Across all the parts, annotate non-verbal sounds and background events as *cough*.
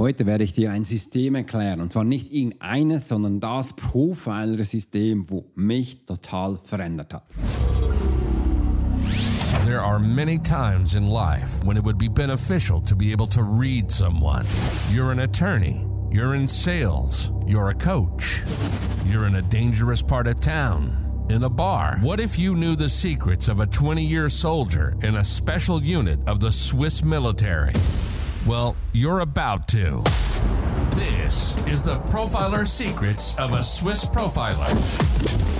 Heute werde ich dir ein System erklären und zwar nicht irgendeines, sondern das Profiler-System, wo mich total verändert hat. There are many times in life when it would be beneficial to be able to read someone. You're an attorney, you're in sales, you're a coach, you're in a dangerous part of town, in a bar. What if you knew the secrets of a 20 year soldier in a special unit of the Swiss military? Well, you're about to. This is the Profiler Secrets of a Swiss Profiler.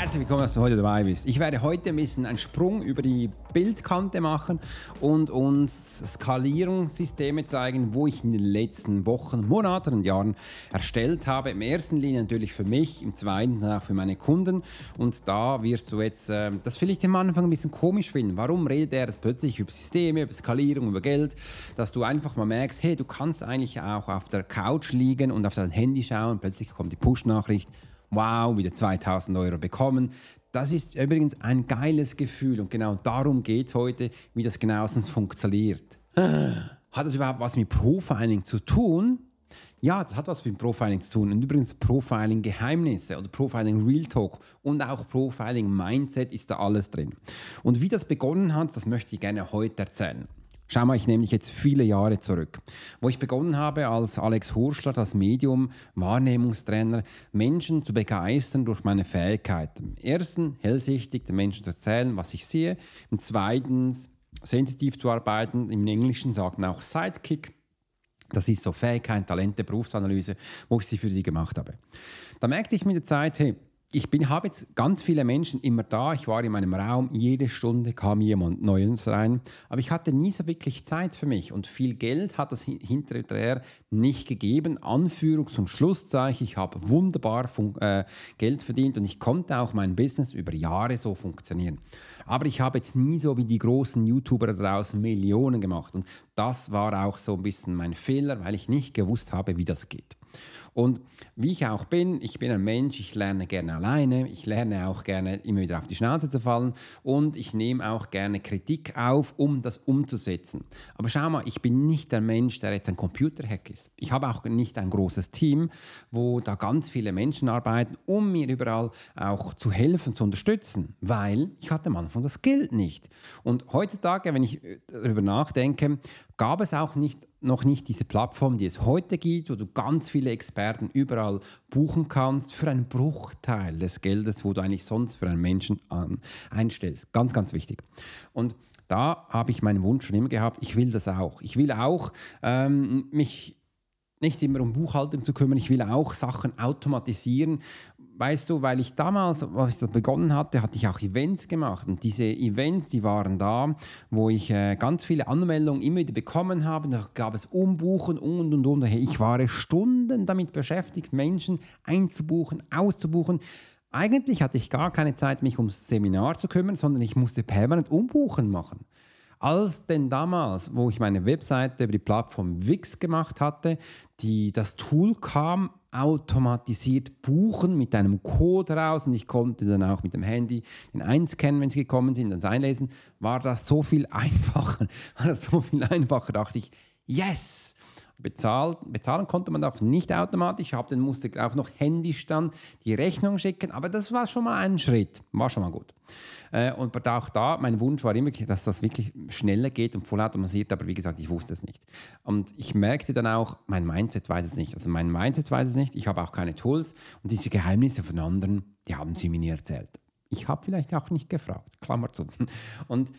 Herzlich willkommen, dass du heute dabei bist. Ich werde heute ein bisschen einen Sprung über die Bildkante machen und uns Skalierungssysteme zeigen, wo ich in den letzten Wochen, Monaten und Jahren erstellt habe. Im ersten Linie natürlich für mich, im zweiten auch für meine Kunden. Und da wirst du jetzt, äh, das vielleicht am Anfang ein bisschen komisch finden. Warum redet er jetzt plötzlich über Systeme, über Skalierung, über Geld? Dass du einfach mal merkst, hey, du kannst eigentlich auch auf der Couch liegen und auf dein Handy schauen. Plötzlich kommt die Push-Nachricht wow, wieder 2000 Euro bekommen. Das ist übrigens ein geiles Gefühl und genau darum geht es heute, wie das genauestens funktioniert. Hat das überhaupt was mit Profiling zu tun? Ja, das hat was mit Profiling zu tun. Und übrigens Profiling-Geheimnisse oder Profiling Real Talk und auch Profiling Mindset ist da alles drin. Und wie das begonnen hat, das möchte ich gerne heute erzählen. Schau mal, ich nehme dich jetzt viele Jahre zurück, wo ich begonnen habe als Alex Hurschler, das Medium, Wahrnehmungstrainer, Menschen zu begeistern durch meine Fähigkeiten. Erstens, hellsichtig den Menschen zu erzählen, was ich sehe. Und zweitens, sensitiv zu arbeiten. Im Englischen sagt man auch Sidekick. Das ist so Fähigkeit, Talente, Berufsanalyse, wo ich sie für sie gemacht habe. Da merkte ich mit der Zeit, hey, ich bin, habe jetzt ganz viele Menschen immer da. Ich war in meinem Raum, jede Stunde kam jemand Neues rein. Aber ich hatte nie so wirklich Zeit für mich. Und viel Geld hat das hinterher nicht gegeben. Anführungs- und Schlusszeichen. Ich habe wunderbar äh, Geld verdient und ich konnte auch mein Business über Jahre so funktionieren. Aber ich habe jetzt nie so wie die großen YouTuber draußen Millionen gemacht. Und das war auch so ein bisschen mein Fehler, weil ich nicht gewusst habe, wie das geht. Und wie ich auch bin, ich bin ein Mensch, ich lerne gerne alleine, ich lerne auch gerne immer wieder auf die Schnauze zu fallen und ich nehme auch gerne Kritik auf, um das umzusetzen. Aber schau mal, ich bin nicht der Mensch, der jetzt ein Computerhack ist. Ich habe auch nicht ein großes Team, wo da ganz viele Menschen arbeiten, um mir überall auch zu helfen, zu unterstützen, weil ich hatte am Anfang das Geld nicht. Und heutzutage, wenn ich darüber nachdenke, gab es auch nicht, noch nicht diese Plattform, die es heute gibt, wo du ganz viele Experten überall buchen kannst für einen Bruchteil des Geldes, wo du eigentlich sonst für einen Menschen an, einstellst. Ganz, ganz wichtig. Und da habe ich meinen Wunsch schon immer gehabt, ich will das auch. Ich will auch ähm, mich nicht immer um Buchhaltung zu kümmern, ich will auch Sachen automatisieren, weißt du, weil ich damals, als ich das begonnen hatte, hatte ich auch Events gemacht. Und diese Events, die waren da, wo ich äh, ganz viele Anmeldungen immer wieder bekommen habe. Da gab es Umbuchen und und und. Ich war Stunden damit beschäftigt, Menschen einzubuchen, auszubuchen. Eigentlich hatte ich gar keine Zeit, mich ums Seminar zu kümmern, sondern ich musste permanent Umbuchen machen. Als denn damals, wo ich meine Webseite über die Plattform Wix gemacht hatte, die, das Tool kam, automatisiert buchen mit einem Code raus und ich konnte dann auch mit dem Handy den einscannen, wenn sie gekommen sind, das einlesen, war das so viel *laughs* einfacher. War das so viel einfacher, dachte ich, yes! Bezahlt, bezahlen konnte man auch nicht automatisch. Ich habe dann musste auch noch händisch dann die Rechnung schicken, aber das war schon mal ein Schritt, war schon mal gut. Äh, und auch da, mein Wunsch war immer, dass das wirklich schneller geht und vollautomatisiert, aber wie gesagt, ich wusste es nicht. Und ich merkte dann auch, mein Mindset weiß es nicht. Also mein Mindset weiß es nicht, ich habe auch keine Tools und diese Geheimnisse von anderen, die haben sie mir nie erzählt. Ich habe vielleicht auch nicht gefragt, Klammer zu. Und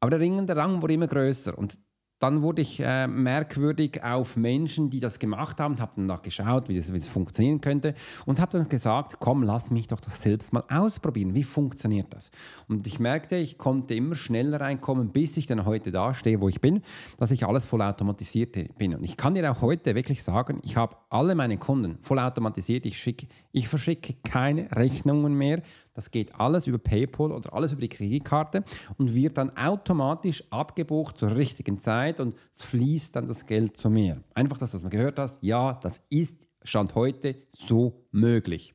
aber der Ring und der Rang wurde immer größer und dann wurde ich äh, merkwürdig auf Menschen, die das gemacht haben, habe dann nachgeschaut, wie das, wie das funktionieren könnte und habe dann gesagt, komm, lass mich doch das selbst mal ausprobieren. Wie funktioniert das? Und ich merkte, ich konnte immer schneller reinkommen, bis ich dann heute da stehe, wo ich bin, dass ich alles vollautomatisiert bin. Und ich kann dir auch heute wirklich sagen, ich habe alle meine Kunden vollautomatisiert. Ich schicke Ich verschicke keine Rechnungen mehr. Das geht alles über PayPal oder alles über die Kreditkarte und wird dann automatisch abgebucht zur richtigen Zeit und es fließt dann das Geld zu mir. Einfach das, was man gehört hast. Ja, das ist Stand heute so möglich.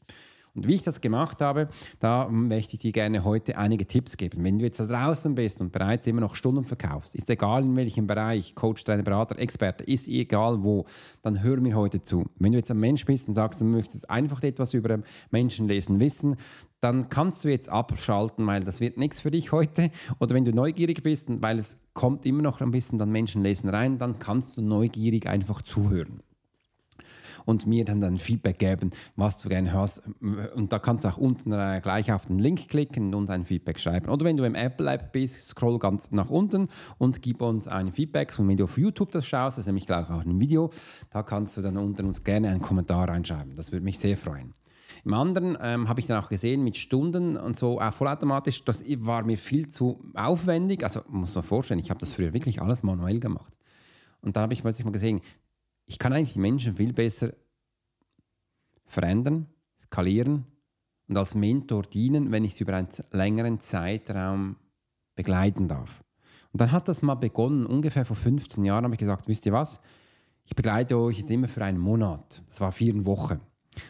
Und wie ich das gemacht habe, da möchte ich dir gerne heute einige Tipps geben. Wenn du jetzt da draußen bist und bereits immer noch Stunden verkaufst, ist egal in welchem Bereich, Coach, Trainer, Berater, Experte, ist egal wo, dann hör mir heute zu. Wenn du jetzt ein Mensch bist und sagst, du möchtest einfach etwas über Menschenlesen wissen, dann kannst du jetzt abschalten, weil das wird nichts für dich heute. Oder wenn du neugierig bist, weil es kommt immer noch ein bisschen dann Menschenlesen rein, dann kannst du neugierig einfach zuhören und mir dann ein Feedback geben, was du gerne hörst. Und da kannst du auch unten äh, gleich auf den Link klicken und ein Feedback schreiben. Oder wenn du im Apple-App bist, scroll ganz nach unten und gib uns ein Feedback. Und wenn du auf YouTube das schaust, das ist nämlich gleich auch ein Video, da kannst du dann unten uns gerne einen Kommentar reinschreiben. Das würde mich sehr freuen. Im anderen ähm, habe ich dann auch gesehen, mit Stunden und so, auch vollautomatisch, das war mir viel zu aufwendig. Also muss man vorstellen, ich habe das früher wirklich alles manuell gemacht. Und dann habe ich plötzlich mal gesehen, ich kann eigentlich Menschen viel besser verändern, skalieren und als Mentor dienen, wenn ich sie über einen längeren Zeitraum begleiten darf. Und dann hat das mal begonnen, ungefähr vor 15 Jahren habe ich gesagt, wisst ihr was, ich begleite euch jetzt immer für einen Monat. Das war vier Wochen.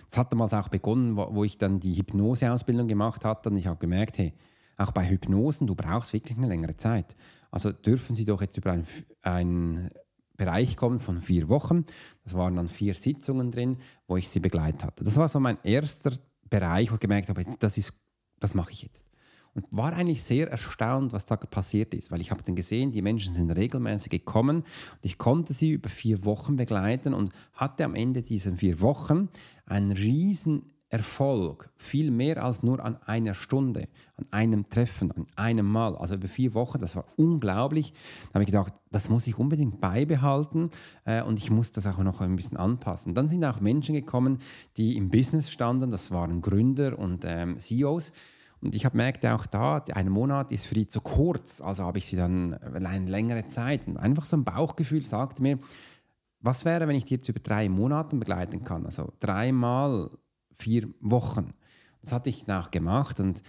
Das hat damals auch begonnen, wo, ich dann die Hypnoseausbildung gemacht hatte und ich habe gemerkt, hey, auch bei Hypnosen, du brauchst wirklich eine längere Zeit. Also dürfen Sie doch jetzt über ein, ein Bereich kommen von vier Wochen. Das waren dann vier Sitzungen drin, wo ich sie begleitet hatte. Das war so mein erster Bereich, wo ich gemerkt habe, das, ist, das mache ich jetzt. Und war eigentlich sehr erstaunt, was da passiert ist, weil ich habe dann gesehen, die Menschen sind regelmäßig gekommen und ich konnte sie über vier Wochen begleiten und hatte am Ende dieser vier Wochen einen riesen Erfolg viel mehr als nur an einer Stunde, an einem Treffen, an einem Mal, also über vier Wochen, das war unglaublich. Da habe ich gedacht, das muss ich unbedingt beibehalten äh, und ich muss das auch noch ein bisschen anpassen. Dann sind auch Menschen gekommen, die im Business standen, das waren Gründer und ähm, CEOs. Und ich habe gemerkt, auch da, ein Monat ist für die zu kurz, also habe ich sie dann eine längere Zeit. Und einfach so ein Bauchgefühl sagte mir, was wäre, wenn ich die jetzt über drei Monate begleiten kann? Also dreimal vier Wochen. Das hatte ich nachgemacht und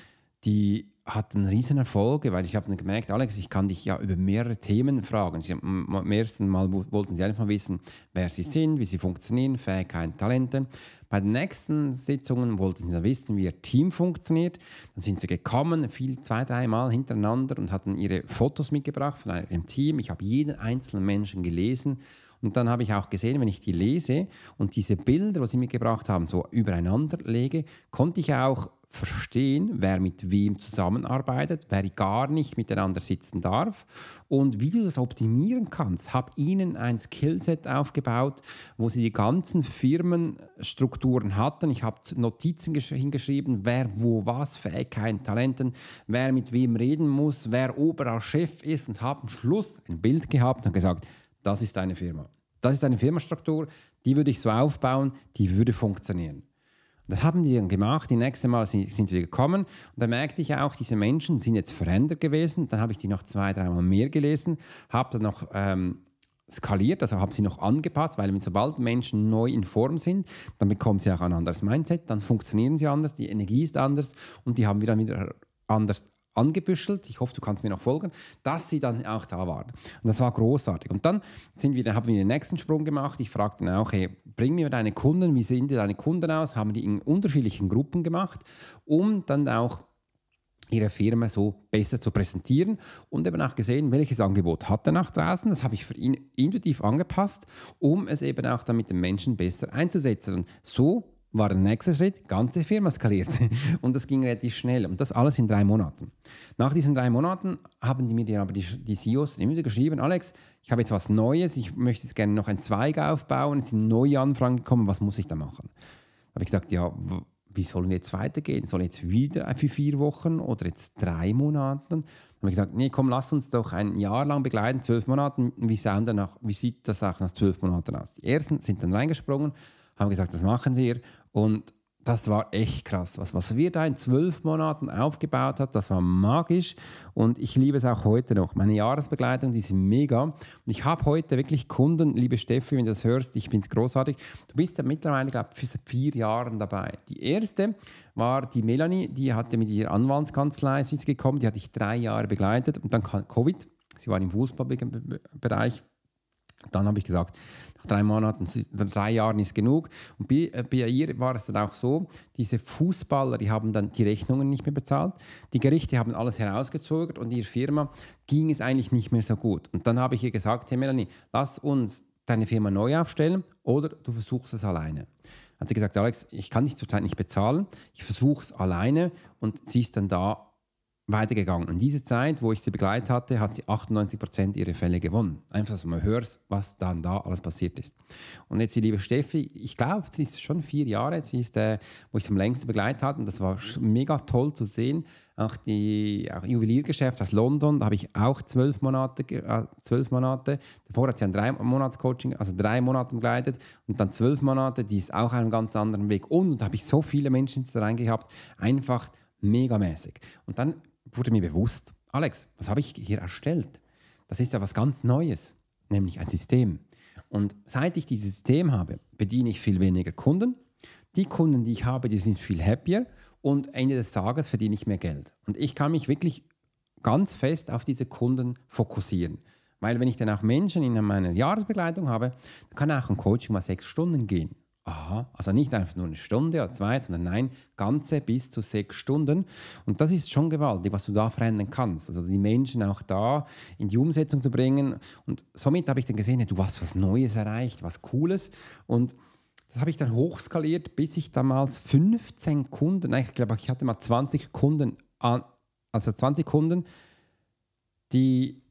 die hatten riesen Erfolge, weil ich habe dann gemerkt, Alex, ich kann dich ja über mehrere Themen fragen. Sie, am ersten Mal wollten sie einfach wissen, wer sie sind, wie sie funktionieren, Fähigkeiten, Talente. Bei den nächsten Sitzungen wollten sie dann wissen, wie ihr Team funktioniert. Dann sind sie gekommen, viel, zwei, drei Mal hintereinander und hatten ihre Fotos mitgebracht von einem Team. Ich habe jeden einzelnen Menschen gelesen und dann habe ich auch gesehen, wenn ich die lese und diese Bilder, die sie mitgebracht haben, so übereinander lege, konnte ich auch verstehen, wer mit wem zusammenarbeitet, wer gar nicht miteinander sitzen darf und wie du das optimieren kannst. Habe ihnen ein Skillset aufgebaut, wo sie die ganzen Firmenstrukturen hatten. Ich habe Notizen hingeschrieben, wer wo was, Fähigkeiten, Talenten, wer mit wem reden muss, wer oberer Chef ist und habe am Schluss ein Bild gehabt und gesagt, das ist eine Firma. Das ist eine Firmenstruktur, die würde ich so aufbauen, die würde funktionieren. Das haben die dann gemacht. Die nächste Mal sind, sind sie gekommen und da merkte ich auch, diese Menschen sind jetzt verändert gewesen. Dann habe ich die noch zwei, dreimal mehr gelesen, habe dann noch ähm, skaliert, also habe sie noch angepasst, weil sobald Menschen neu in Form sind, dann bekommen sie auch ein anderes Mindset, dann funktionieren sie anders, die Energie ist anders und die haben wir dann wieder anders angebüschelt, ich hoffe, du kannst mir noch folgen, dass sie dann auch da waren. Und das war großartig. Und dann sind wir, haben wir den nächsten Sprung gemacht. Ich fragte dann auch, hey, bring mir deine Kunden, wie sehen die deine Kunden aus? Haben die in unterschiedlichen Gruppen gemacht, um dann auch ihre Firma so besser zu präsentieren und eben auch gesehen, welches Angebot hat er nach draußen. Das habe ich für ihn intuitiv angepasst, um es eben auch dann mit den Menschen besser einzusetzen. Und so war der nächste Schritt, ganze Firma skaliert. *laughs* Und das ging relativ schnell. Und das alles in drei Monaten. Nach diesen drei Monaten haben die mir aber die, die CEOs immer geschrieben, Alex, ich habe jetzt was Neues, ich möchte jetzt gerne noch einen Zweig aufbauen, es sind neue Anfragen gekommen, was muss ich da machen? Da habe ich gesagt, ja, wie sollen wir jetzt weitergehen? Soll jetzt wieder für vier Wochen oder jetzt drei Monate? Dann habe ich gesagt, nee, komm, lass uns doch ein Jahr lang begleiten, zwölf Monate. Wie, wie sieht das auch nach zwölf Monaten aus? Die ersten sind dann reingesprungen, haben gesagt, das machen wir und das war echt krass. Was, was wir da in zwölf Monaten aufgebaut hat, das war magisch und ich liebe es auch heute noch. Meine Jahresbegleitung, die ist mega. Und ich habe heute wirklich Kunden, liebe Steffi, wenn du das hörst, ich finde es großartig. Du bist ja mittlerweile, glaube ich, seit vier Jahren dabei. Die erste war die Melanie, die hatte mit ihrer Anwaltskanzlei, sie ist gekommen, die hatte ich drei Jahre begleitet und dann kam Covid. Sie war im Fußballbereich. Dann habe ich gesagt, drei Monaten, drei Jahren ist genug. Und bei, äh, bei ihr war es dann auch so, diese Fußballer, die haben dann die Rechnungen nicht mehr bezahlt. Die Gerichte haben alles herausgezögert und ihrer Firma ging es eigentlich nicht mehr so gut. Und dann habe ich ihr gesagt, hey Melanie, lass uns deine Firma neu aufstellen oder du versuchst es alleine. Hat sie gesagt, Alex, ich kann dich zurzeit nicht bezahlen, ich versuche es alleine und sie ist dann da weitergegangen. Und diese Zeit, wo ich sie begleitet hatte, hat sie 98 Prozent ihrer Fälle gewonnen. Einfach, dass man hört, was dann da alles passiert ist. Und jetzt die liebe Steffi, ich glaube, sie ist schon vier Jahre, sie ist, äh, wo ich sie am längsten begleitet hatte. Und das war mega toll zu sehen. Auch die auch Juweliergeschäft aus London, da habe ich auch zwölf Monate, äh, zwölf Monate. Davor hat sie ein drei Monats Coaching, also drei Monate begleitet und dann zwölf Monate. Die ist auch einen ganz anderen Weg. Und, und da habe ich so viele Menschen da rein gehabt, einfach megamäßig. Und dann wurde mir bewusst, Alex, was habe ich hier erstellt? Das ist ja was ganz Neues, nämlich ein System. Und seit ich dieses System habe, bediene ich viel weniger Kunden. Die Kunden, die ich habe, die sind viel happier und Ende des Tages verdiene ich mehr Geld. Und ich kann mich wirklich ganz fest auf diese Kunden fokussieren. Weil wenn ich dann auch Menschen in meiner Jahresbegleitung habe, dann kann auch ein Coaching mal sechs Stunden gehen. Aha, also nicht einfach nur eine Stunde oder zwei, sondern nein, ganze bis zu sechs Stunden. Und das ist schon gewaltig, was du da verändern kannst. Also die Menschen auch da in die Umsetzung zu bringen. Und somit habe ich dann gesehen, du hast was Neues erreicht, was Cooles. Und das habe ich dann hochskaliert, bis ich damals 15 Kunden, nein, ich glaube, ich hatte mal 20 Kunden, also 20 Kunden, die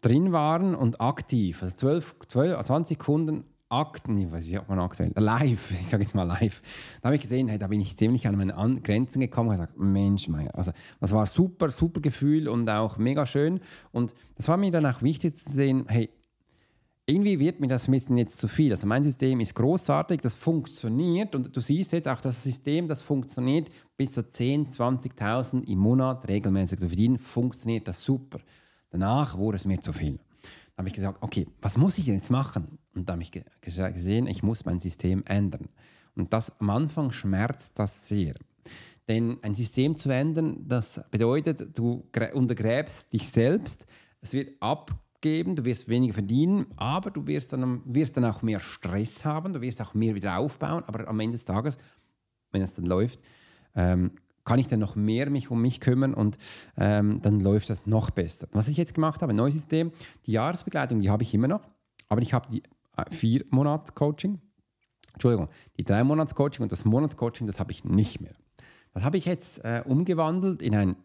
drin waren und aktiv. Also 12, 12 20 Kunden Akten, ich weiß nicht, ob man aktuell, live, ich sage jetzt mal live, da habe ich gesehen, hey, da bin ich ziemlich an meine an Grenzen gekommen und gesagt, Mensch, mein, also das war super, super Gefühl und auch mega schön. Und das war mir dann auch wichtig zu sehen, hey, irgendwie wird mir das ein bisschen jetzt zu viel. Also mein System ist großartig, das funktioniert und du siehst jetzt auch das System, das funktioniert bis zu 10.000, 20.000 im Monat regelmäßig zu verdienen, funktioniert das super. Danach wurde es mir zu viel habe ich gesagt, okay, was muss ich jetzt machen? Und da habe ich gesehen, ich muss mein System ändern. Und das am Anfang schmerzt das sehr. Denn ein System zu ändern, das bedeutet, du untergräbst dich selbst, es wird abgeben, du wirst weniger verdienen, aber du wirst dann, wirst dann auch mehr Stress haben, du wirst auch mehr wieder aufbauen, aber am Ende des Tages, wenn es dann läuft, ähm, kann ich dann noch mehr mich um mich kümmern und ähm, dann läuft das noch besser. Was ich jetzt gemacht habe, neues System, die Jahresbegleitung, die habe ich immer noch, aber ich habe die äh, vier Monats Coaching, Entschuldigung, die drei Monats Coaching und das Monats Coaching, das habe ich nicht mehr. Das habe ich jetzt äh, umgewandelt in einen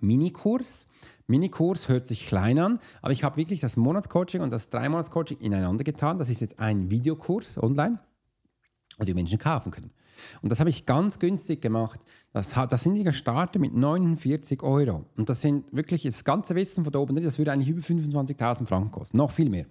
Minikurs. Minikurs hört sich klein an, aber ich habe wirklich das Monatscoaching und das drei Monats Coaching ineinander getan. Das ist jetzt ein Videokurs online, wo die Menschen kaufen können. Und das habe ich ganz günstig gemacht. Das, das sind wir gestartet mit 49 Euro. Und das sind wirklich das ganze Wissen von da oben, das würde eigentlich über 25.000 Franken kosten. Noch viel mehr.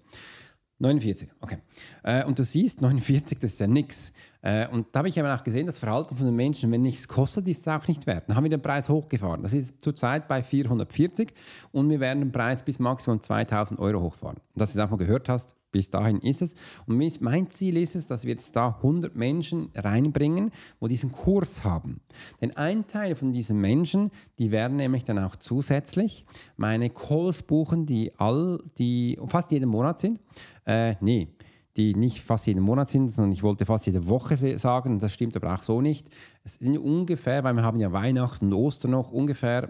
49, okay. Äh, und du siehst, 49, das ist ja nichts. Äh, und da habe ich eben auch gesehen, das Verhalten von den Menschen, wenn nichts kostet, ist es auch nicht wert. Dann haben wir den Preis hochgefahren. Das ist zurzeit bei 440 und wir werden den Preis bis maximum 2000 Euro hochfahren. Und dass du das auch mal gehört hast, bis dahin ist es. Und mein Ziel ist es, dass wir jetzt da 100 Menschen reinbringen, wo diesen Kurs haben. Denn ein Teil von diesen Menschen, die werden nämlich dann auch zusätzlich meine Calls buchen, die all, die fast jeden Monat sind. Äh, nee, die nicht fast jeden Monat sind, sondern ich wollte fast jede Woche sagen, das stimmt aber auch so nicht. Es sind ungefähr, weil wir haben ja Weihnachten und Ostern noch, ungefähr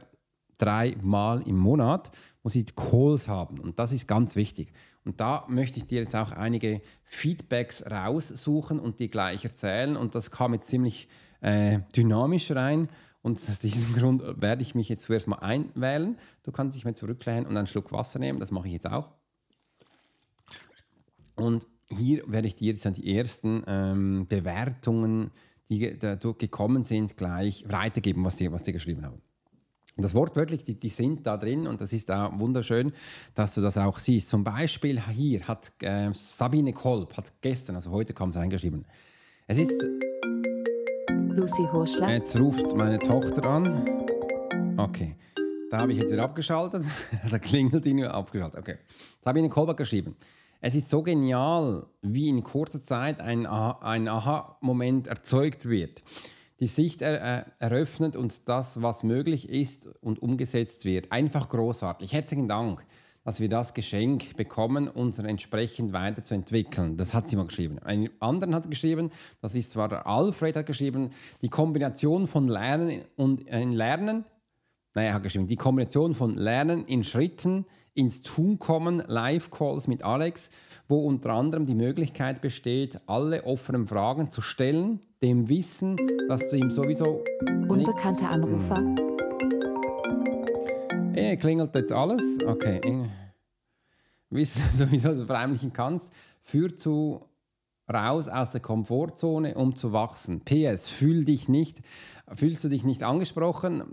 dreimal im Monat, wo sie Calls haben. Und das ist ganz wichtig. Und da möchte ich dir jetzt auch einige Feedbacks raussuchen und dir gleich erzählen. Und das kam jetzt ziemlich äh, dynamisch rein. Und aus diesem *laughs* Grund werde ich mich jetzt zuerst mal einwählen. Du kannst dich mal zurücklehnen und einen Schluck Wasser nehmen. Das mache ich jetzt auch. Und hier werde ich dir jetzt dann die ersten ähm, Bewertungen, die da gekommen sind, gleich weitergeben, was sie, was sie geschrieben haben. Das Wort wirklich, die, die, sind da drin und das ist auch wunderschön, dass du das auch siehst. Zum Beispiel hier hat äh, Sabine Kolb, hat gestern, also heute kam es reingeschrieben. Es ist, Lucy Horschler. Jetzt ruft meine Tochter an. Okay. Da habe ich jetzt wieder abgeschaltet. *laughs* Also klingelt ihn abgeschaltet. Okay. Ich einen Callback geschrieben. Es ist so genial, wie in kurzer Zeit ein Aha-Moment erzeugt wird. Die Sicht er, äh, eröffnet und das, was möglich ist und umgesetzt wird. Einfach großartig. Herzlichen Dank dass wir das Geschenk bekommen, uns entsprechend weiterzuentwickeln. Das hat sie mal geschrieben. Ein anderen hat geschrieben, das ist zwar der Alfred hat geschrieben, die Kombination von Lernen und äh, Lernen, naja, er hat geschrieben, die Kombination von Lernen in Schritten, ins Tun kommen, Live-Calls mit Alex, wo unter anderem die Möglichkeit besteht, alle offenen Fragen zu stellen, dem Wissen, dass du ihm sowieso. Unbekannter Anrufer. Hm. Eh, klingelt jetzt alles. Okay. Wissen *laughs* du, wie du verheimlichen kannst, führt zu raus aus der Komfortzone, um zu wachsen. PS, fühl dich nicht, fühlst du dich nicht angesprochen?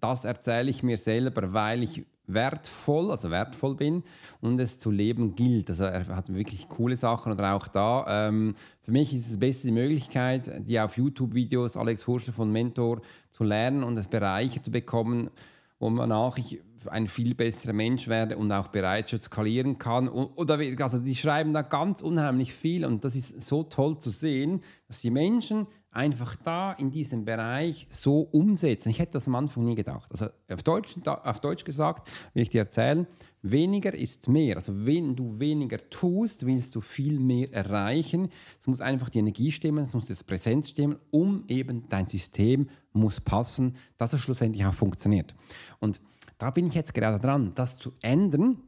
Das erzähle ich mir selber, weil ich wertvoll, also wertvoll bin und es zu leben gilt. Also er hat wirklich coole Sachen oder auch da. Ähm, für mich ist es beste die Möglichkeit, die auf YouTube-Videos Alex Hurschel von Mentor zu lernen und es bereichert zu bekommen, wonach ich ein viel besserer Mensch werde und auch bereits schon skalieren kann. Oder, also die schreiben da ganz unheimlich viel und das ist so toll zu sehen, dass die Menschen einfach da in diesem Bereich so umsetzen. Ich hätte das am Anfang nie gedacht. Also auf Deutsch, auf Deutsch gesagt, will ich dir erzählen, weniger ist mehr. Also wenn du weniger tust, willst du viel mehr erreichen. Es muss einfach die Energie stimmen, es muss das Präsenz stimmen, um eben dein System muss passen, dass es schlussendlich auch funktioniert. Und da bin ich jetzt gerade dran, das zu ändern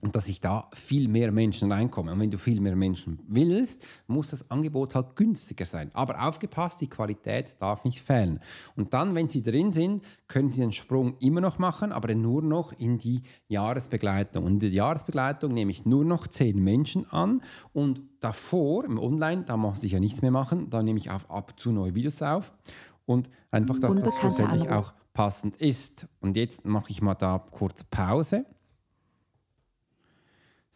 und dass ich da viel mehr Menschen reinkomme. Und wenn du viel mehr Menschen willst, muss das Angebot halt günstiger sein. Aber aufgepasst, die Qualität darf nicht fehlen. Und dann, wenn sie drin sind, können sie den Sprung immer noch machen, aber nur noch in die Jahresbegleitung. Und in der Jahresbegleitung nehme ich nur noch zehn Menschen an und davor, im Online, da muss ich ja nichts mehr machen, da nehme ich auf, ab zu neue Videos auf und einfach, dass das schlussendlich auch passend ist. Und jetzt mache ich mal da kurz Pause.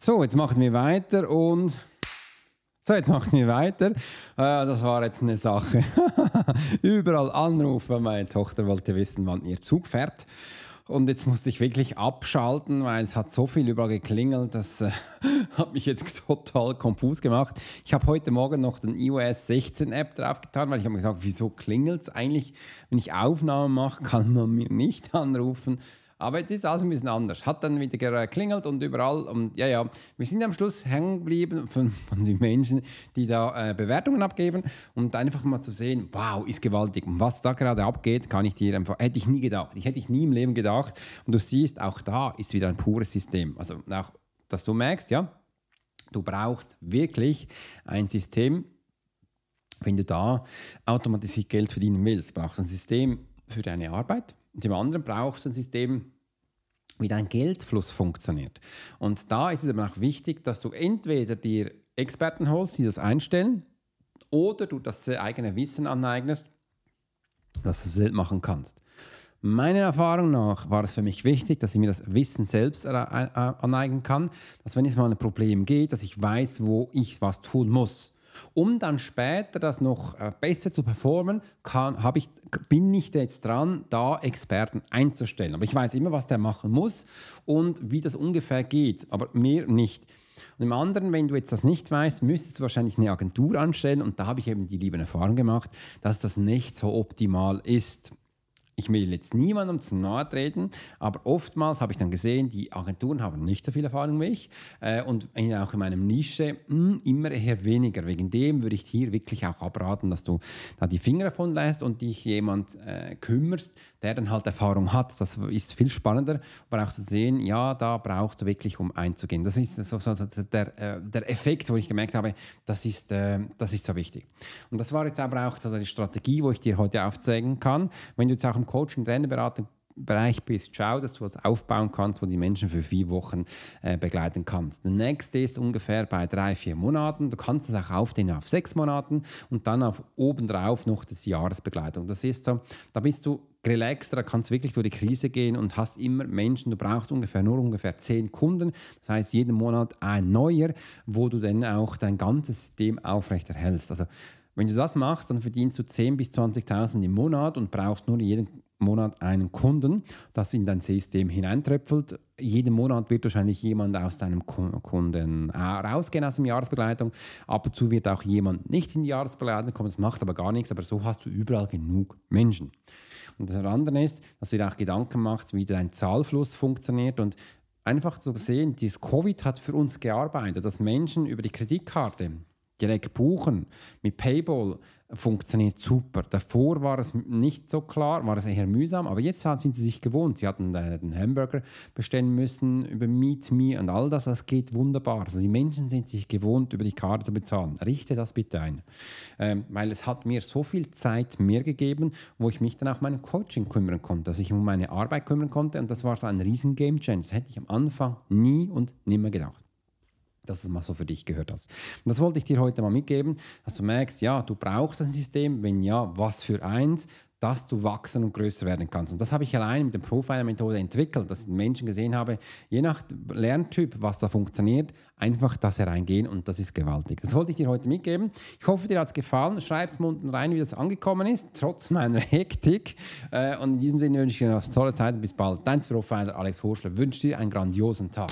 So, jetzt machen wir weiter und so, jetzt machen wir weiter. Äh, das war jetzt eine Sache. *laughs* Überall anrufen. Meine Tochter wollte wissen, wann ihr Zug fährt. Und jetzt musste ich wirklich abschalten, weil es hat so viel überall geklingelt. Das äh, *laughs* hat mich jetzt total konfus gemacht. Ich habe heute Morgen noch den iOS 16 App draufgetan, weil ich habe mir gesagt, wieso klingelt es eigentlich? Wenn ich Aufnahmen mache, kann man mir nicht anrufen. Aber jetzt ist alles ein bisschen anders. Hat dann wieder geklingelt und überall. Und ja, ja, wir sind am Schluss hängen geblieben von, von den Menschen, die da äh, Bewertungen abgeben und einfach mal zu sehen, wow, ist gewaltig. Und was da gerade abgeht, kann ich dir einfach, hätte ich nie gedacht. Ich hätte ich nie im Leben gedacht. Und du siehst, auch da ist wieder ein pures System. Also auch, dass du merkst, ja, du brauchst wirklich ein System, wenn du da automatisiert Geld verdienen willst, brauchst du ein System für deine Arbeit. Und im anderen brauchst du ein System wie dein Geldfluss funktioniert. Und da ist es aber auch wichtig, dass du entweder dir Experten holst, die das einstellen, oder du das eigene Wissen aneignest, dass du es selbst machen kannst. Meiner Erfahrung nach war es für mich wichtig, dass ich mir das Wissen selbst aneignen kann, dass wenn es mal ein Problem geht, dass ich weiß, wo ich was tun muss. Um dann später das noch äh, besser zu performen, kann, ich, bin ich jetzt dran, da Experten einzustellen. Aber ich weiß immer, was der machen muss und wie das ungefähr geht, aber mehr nicht. Und im anderen, wenn du jetzt das nicht weißt, müsstest du wahrscheinlich eine Agentur anstellen und da habe ich eben die liebe Erfahrung gemacht, dass das nicht so optimal ist ich will jetzt niemandem zu nahe treten, aber oftmals habe ich dann gesehen, die Agenturen haben nicht so viel Erfahrung wie ich äh, und auch in meinem Nische mh, hm, immer eher weniger. Wegen dem würde ich hier wirklich auch abraten, dass du da die Finger davon lässt und dich jemand äh, kümmerst, der dann halt Erfahrung hat. Das ist viel spannender, aber auch zu sehen, ja, da brauchst du wirklich, um einzugehen. Das ist so, so der, äh, der Effekt, wo ich gemerkt habe, das ist, äh, das ist so wichtig. Und das war jetzt aber auch also die Strategie, wo ich dir heute aufzeigen kann. Wenn du jetzt auch im Coaching, Trainerberatung Bereich bist, schau, dass du was aufbauen kannst, wo die Menschen für vier Wochen äh, begleiten kannst. Der nächste ist ungefähr bei drei, vier Monaten. Du kannst es auch aufdehnen auf sechs Monaten und dann auf obendrauf noch das Jahresbegleitung. Das ist so, da bist du relaxter, da kannst du wirklich durch die Krise gehen und hast immer Menschen, du brauchst ungefähr nur ungefähr zehn Kunden, das heißt jeden Monat ein neuer, wo du dann auch dein ganzes System aufrechterhältst. Also Wenn du das machst, dann verdienst du 10.000 bis 20.000 im Monat und brauchst nur jeden Monat einen Kunden, das in dein System hineintröpfelt. Jeden Monat wird wahrscheinlich jemand aus deinem Kunden äh, rausgehen aus der Jahresbegleitung. Ab und zu wird auch jemand nicht in die Jahresbegleitung kommen, das macht aber gar nichts, aber so hast du überall genug Menschen. Und das andere ist, dass du dir auch Gedanken machst, wie dein Zahlfluss funktioniert und einfach zu sehen, dieses Covid hat für uns gearbeitet, dass Menschen über die Kreditkarte direkt buchen mit Payball funktioniert super. Davor war es nicht so klar, war es eher mühsam, aber jetzt sind sie sich gewohnt. Sie hatten den Hamburger bestellen müssen über Meet Me und all das, das geht wunderbar. Also die Menschen sind sich gewohnt, über die Karte zu bezahlen. Richte das bitte ein, ähm, weil es hat mir so viel Zeit mehr gegeben, wo ich mich dann auch meinem Coaching kümmern konnte, dass ich um meine Arbeit kümmern konnte und das war so ein riesen Game Change. Das hätte ich am Anfang nie und nimmer gedacht dass es mal so für dich gehört hast. Und das wollte ich dir heute mal mitgeben, dass du merkst, ja, du brauchst ein System, wenn ja, was für eins, dass du wachsen und größer werden kannst. Und das habe ich allein mit der Profiler-Methode entwickelt, dass ich Menschen gesehen habe, je nach Lerntyp, was da funktioniert, einfach das hereingehen und das ist gewaltig. Das wollte ich dir heute mitgeben. Ich hoffe, dir hat es gefallen. Schreib es mir unten rein, wie das angekommen ist, trotz meiner *laughs* Hektik. Äh, und in diesem Sinne wünsche ich dir eine tolle Zeit und bis bald. Dein Profiler Alex Horschler wünsche dir einen grandiosen Tag.